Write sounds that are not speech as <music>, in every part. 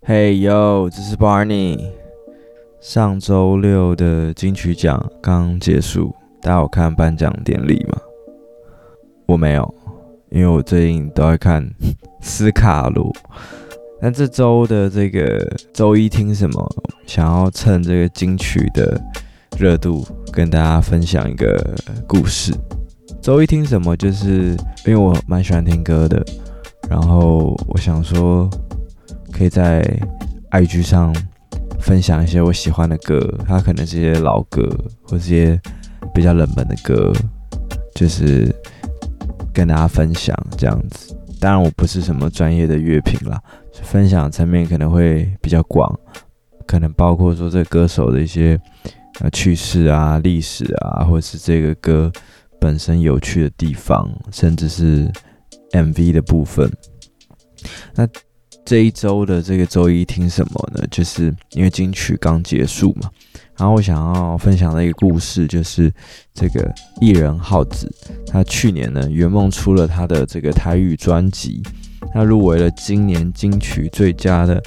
嘿哟，这是 Barney。上周六的金曲奖刚结束，大家有看颁奖典礼吗？我没有，因为我最近都在看 <laughs> 斯卡罗。那这周的这个周一听什么？想要趁这个金曲的热度，跟大家分享一个故事。周一听什么？就是因为我蛮喜欢听歌的，然后我想说。可以在 IG 上分享一些我喜欢的歌，它可能是一些老歌，或是一些比较冷门的歌，就是跟大家分享这样子。当然，我不是什么专业的乐评啦，分享层面可能会比较广，可能包括说这歌手的一些呃趣事啊、历史啊，或者是这个歌本身有趣的地方，甚至是 MV 的部分。那这一周的这个周一听什么呢？就是因为金曲刚结束嘛，然后我想要分享的一个故事，就是这个艺人浩子，他去年呢圆梦出了他的这个台语专辑，他入围了今年金曲最佳的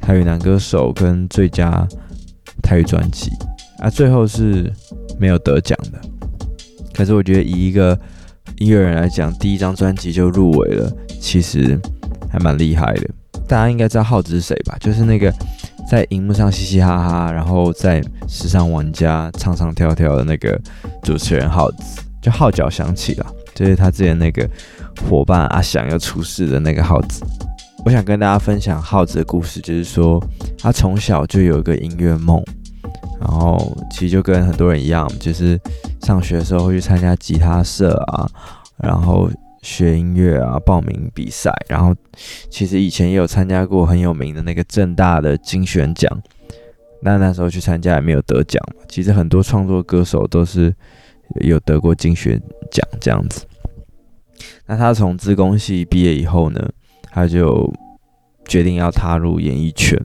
台语男歌手跟最佳台语专辑，啊，最后是没有得奖的。可是我觉得以一个音乐人来讲，第一张专辑就入围了，其实还蛮厉害的。大家应该知道耗子是谁吧？就是那个在荧幕上嘻嘻哈哈，然后在时尚玩家唱唱跳跳的那个主持人耗子，就号角响起了，就是他之前那个伙伴阿翔要出事的那个耗子。我想跟大家分享耗子的故事，就是说他从小就有一个音乐梦，然后其实就跟很多人一样，就是上学的时候会去参加吉他社啊，然后。学音乐啊，报名比赛，然后其实以前也有参加过很有名的那个正大的金选奖，那那时候去参加也没有得奖。其实很多创作歌手都是有得过金选奖这样子。那他从自工系毕业以后呢，他就决定要踏入演艺圈，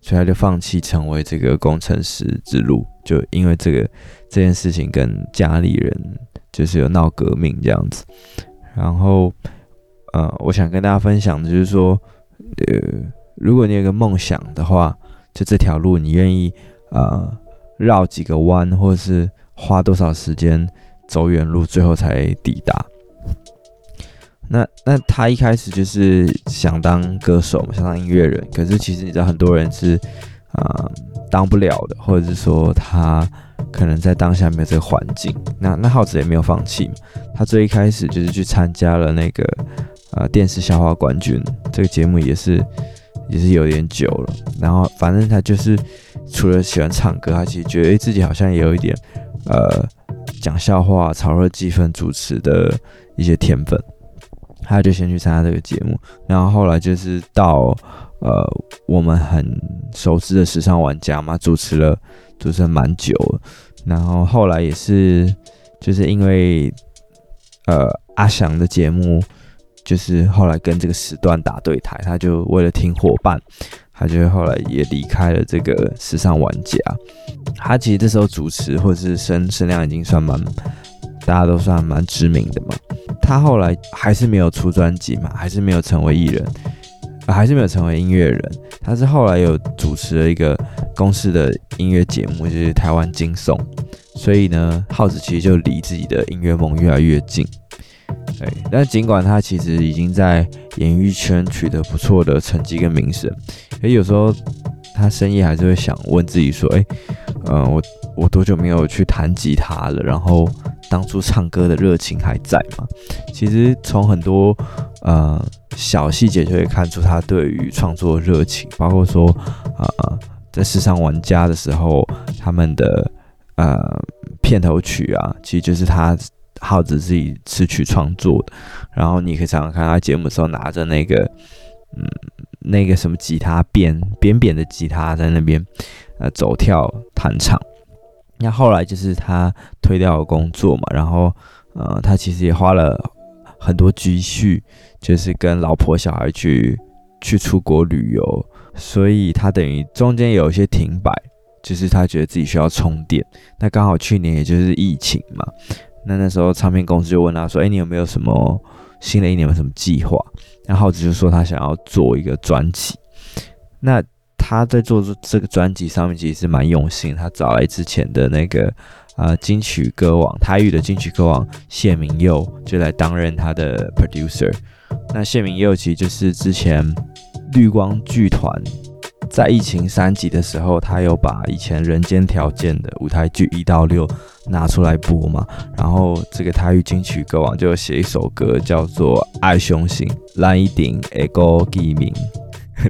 所以他就放弃成为这个工程师之路，就因为这个这件事情跟家里人就是有闹革命这样子。然后，呃，我想跟大家分享的就是说，呃，如果你有个梦想的话，就这条路你愿意，呃，绕几个弯，或者是花多少时间走远路，最后才抵达。那那他一开始就是想当歌手，想当音乐人，可是其实你知道，很多人是，啊、呃，当不了的，或者是说他。可能在当下没有这个环境，那那浩子也没有放弃。他最一开始就是去参加了那个呃电视笑话冠军这个节目，也是也是有点久了。然后反正他就是除了喜欢唱歌，他其实觉得自己好像也有一点呃讲笑话、炒热气氛、主持的一些天分。他就先去参加这个节目，然后后来就是到呃我们很熟知的时尚玩家嘛，主持了。主持了蛮久，然后后来也是，就是因为，呃，阿翔的节目，就是后来跟这个时段打对台，他就为了听伙伴，他就后来也离开了这个时尚玩家。他其实这时候主持或者是声声量已经算蛮，大家都算蛮知名的嘛。他后来还是没有出专辑嘛，还是没有成为艺人。还是没有成为音乐人，他是后来有主持了一个公司的音乐节目，就是台湾金颂，所以呢，浩子其实就离自己的音乐梦越来越近。对，但尽管他其实已经在演艺圈取得不错的成绩跟名声，诶，有时候他深夜还是会想问自己说，诶，嗯、我我多久没有去弹吉他了？然后当初唱歌的热情还在吗？其实从很多呃。小细节就可以看出他对于创作的热情，包括说，呃，在时尚玩家的时候，他们的呃片头曲啊，其实就是他浩子自己词曲创作的。然后你可以常常看他节目的时候拿着那个，嗯，那个什么吉他扁扁扁的吉他在那边呃走跳弹唱。那后来就是他推掉了工作嘛，然后呃，他其实也花了。很多积蓄就是跟老婆小孩去去出国旅游，所以他等于中间有一些停摆，就是他觉得自己需要充电。那刚好去年也就是疫情嘛，那那时候唱片公司就问他说：“哎，你有没有什么新的一年有什么计划？”然后浩子就说他想要做一个专辑。那他在做这个专辑上面其实是蛮用心，他找来之前的那个啊、呃、金曲歌王台语的金曲歌王谢明佑就来担任他的 producer。那谢明佑其实就是之前绿光剧团在疫情三级的时候，他有把以前《人间条件》的舞台剧一到六拿出来播嘛，然后这个台语金曲歌王就写一首歌叫做《爱相信》，烂一顶 ego 记名。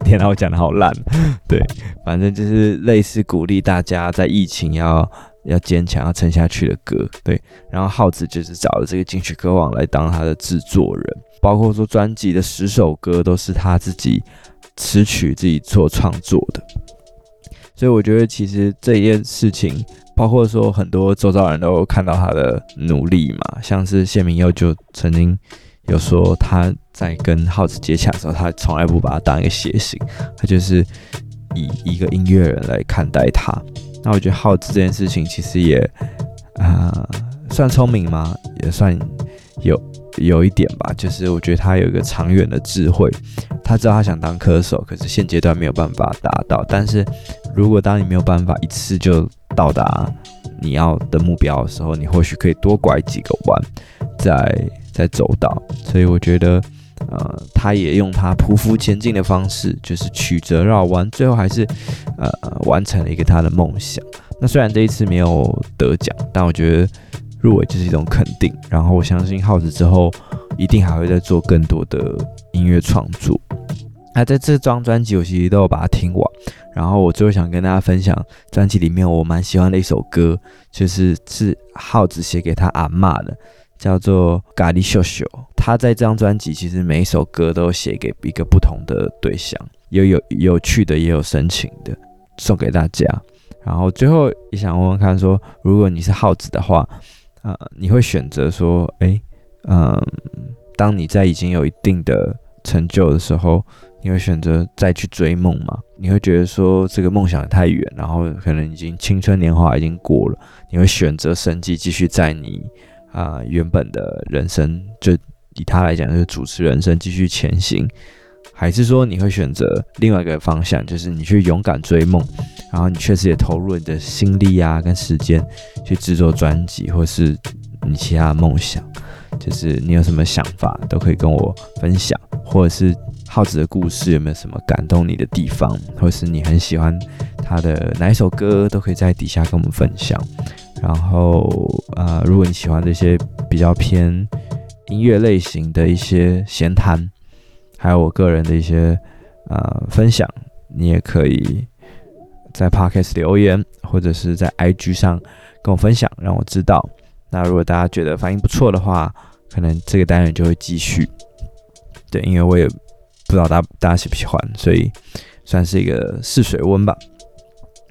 天哪，我讲的好烂。<laughs> 对，反正就是类似鼓励大家在疫情要要坚强、要撑下去的歌。对，然后浩子就是找了这个金曲歌王来当他的制作人，包括说专辑的十首歌都是他自己词曲自己做创作的。所以我觉得其实这件事情，包括说很多周遭人都看到他的努力嘛，像是谢明佑就曾经。有说他在跟耗子接洽的时候，他从来不把他当一个谐星，他就是以一个音乐人来看待他。那我觉得耗子这件事情其实也啊、算聪明吗？也算有有一点吧。就是我觉得他有一个长远的智慧，他知道他想当歌手，可是现阶段没有办法达到。但是如果当你没有办法一次就到达你要的目标的时候，你或许可以多拐几个弯，再。在走到，所以我觉得，呃，他也用他匍匐前进的方式，就是曲折绕弯，最后还是，呃，完成了一个他的梦想。那虽然这一次没有得奖，但我觉得入围就是一种肯定。然后我相信浩子之后一定还会再做更多的音乐创作。那在这张专辑，我其实都有把它听完。然后我最后想跟大家分享专辑里面我蛮喜欢的一首歌，就是是浩子写给他阿嬷的。叫做咖喱秀秀，他在这张专辑其实每一首歌都写给一个不同的对象，有有有趣的，也有深情的，送给大家。然后最后也想问问看说，如果你是耗子的话，呃，你会选择说，哎，嗯、当你在已经有一定的成就的时候，你会选择再去追梦吗？你会觉得说这个梦想太远，然后可能已经青春年华已经过了，你会选择生计继续在你？啊、原本的人生就以他来讲，就是主持人生继续前行，还是说你会选择另外一个方向，就是你去勇敢追梦，然后你确实也投入了你的心力啊跟时间去制作专辑，或是你其他的梦想，就是你有什么想法都可以跟我分享，或者是浩子的故事有没有什么感动你的地方，或是你很喜欢他的哪一首歌，都可以在底下跟我们分享。然后，呃，如果你喜欢这些比较偏音乐类型的一些闲谈，还有我个人的一些呃分享，你也可以在 Podcast 留言，或者是在 IG 上跟我分享，让我知道。那如果大家觉得反应不错的话，可能这个单元就会继续。对，因为我也不知道大大家喜不喜欢，所以算是一个试水温吧。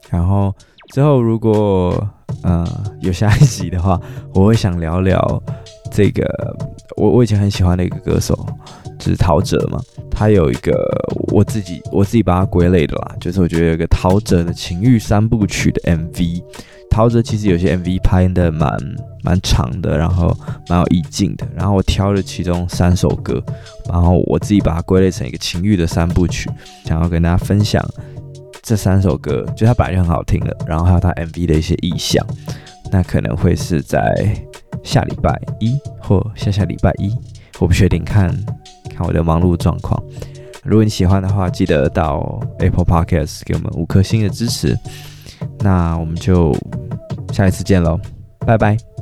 然后之后如果呃，有下一集的话，<laughs> 我会想聊聊这个我我以前很喜欢的一个歌手，就是陶喆嘛。他有一个我自己我自己把它归类的啦，就是我觉得有个陶喆的情欲三部曲的 MV。陶喆其实有些 MV 拍的蛮蛮长的，然后蛮有意境的。然后我挑了其中三首歌，然后我自己把它归类成一个情欲的三部曲，想要跟大家分享。这三首歌就它本来就很好听的，然后还有它 MV 的一些意象，那可能会是在下礼拜一或下下礼拜一，我不确定，看看我的忙碌状况。如果你喜欢的话，记得到 Apple Podcast 给我们五颗星的支持。那我们就下一次见喽，拜拜。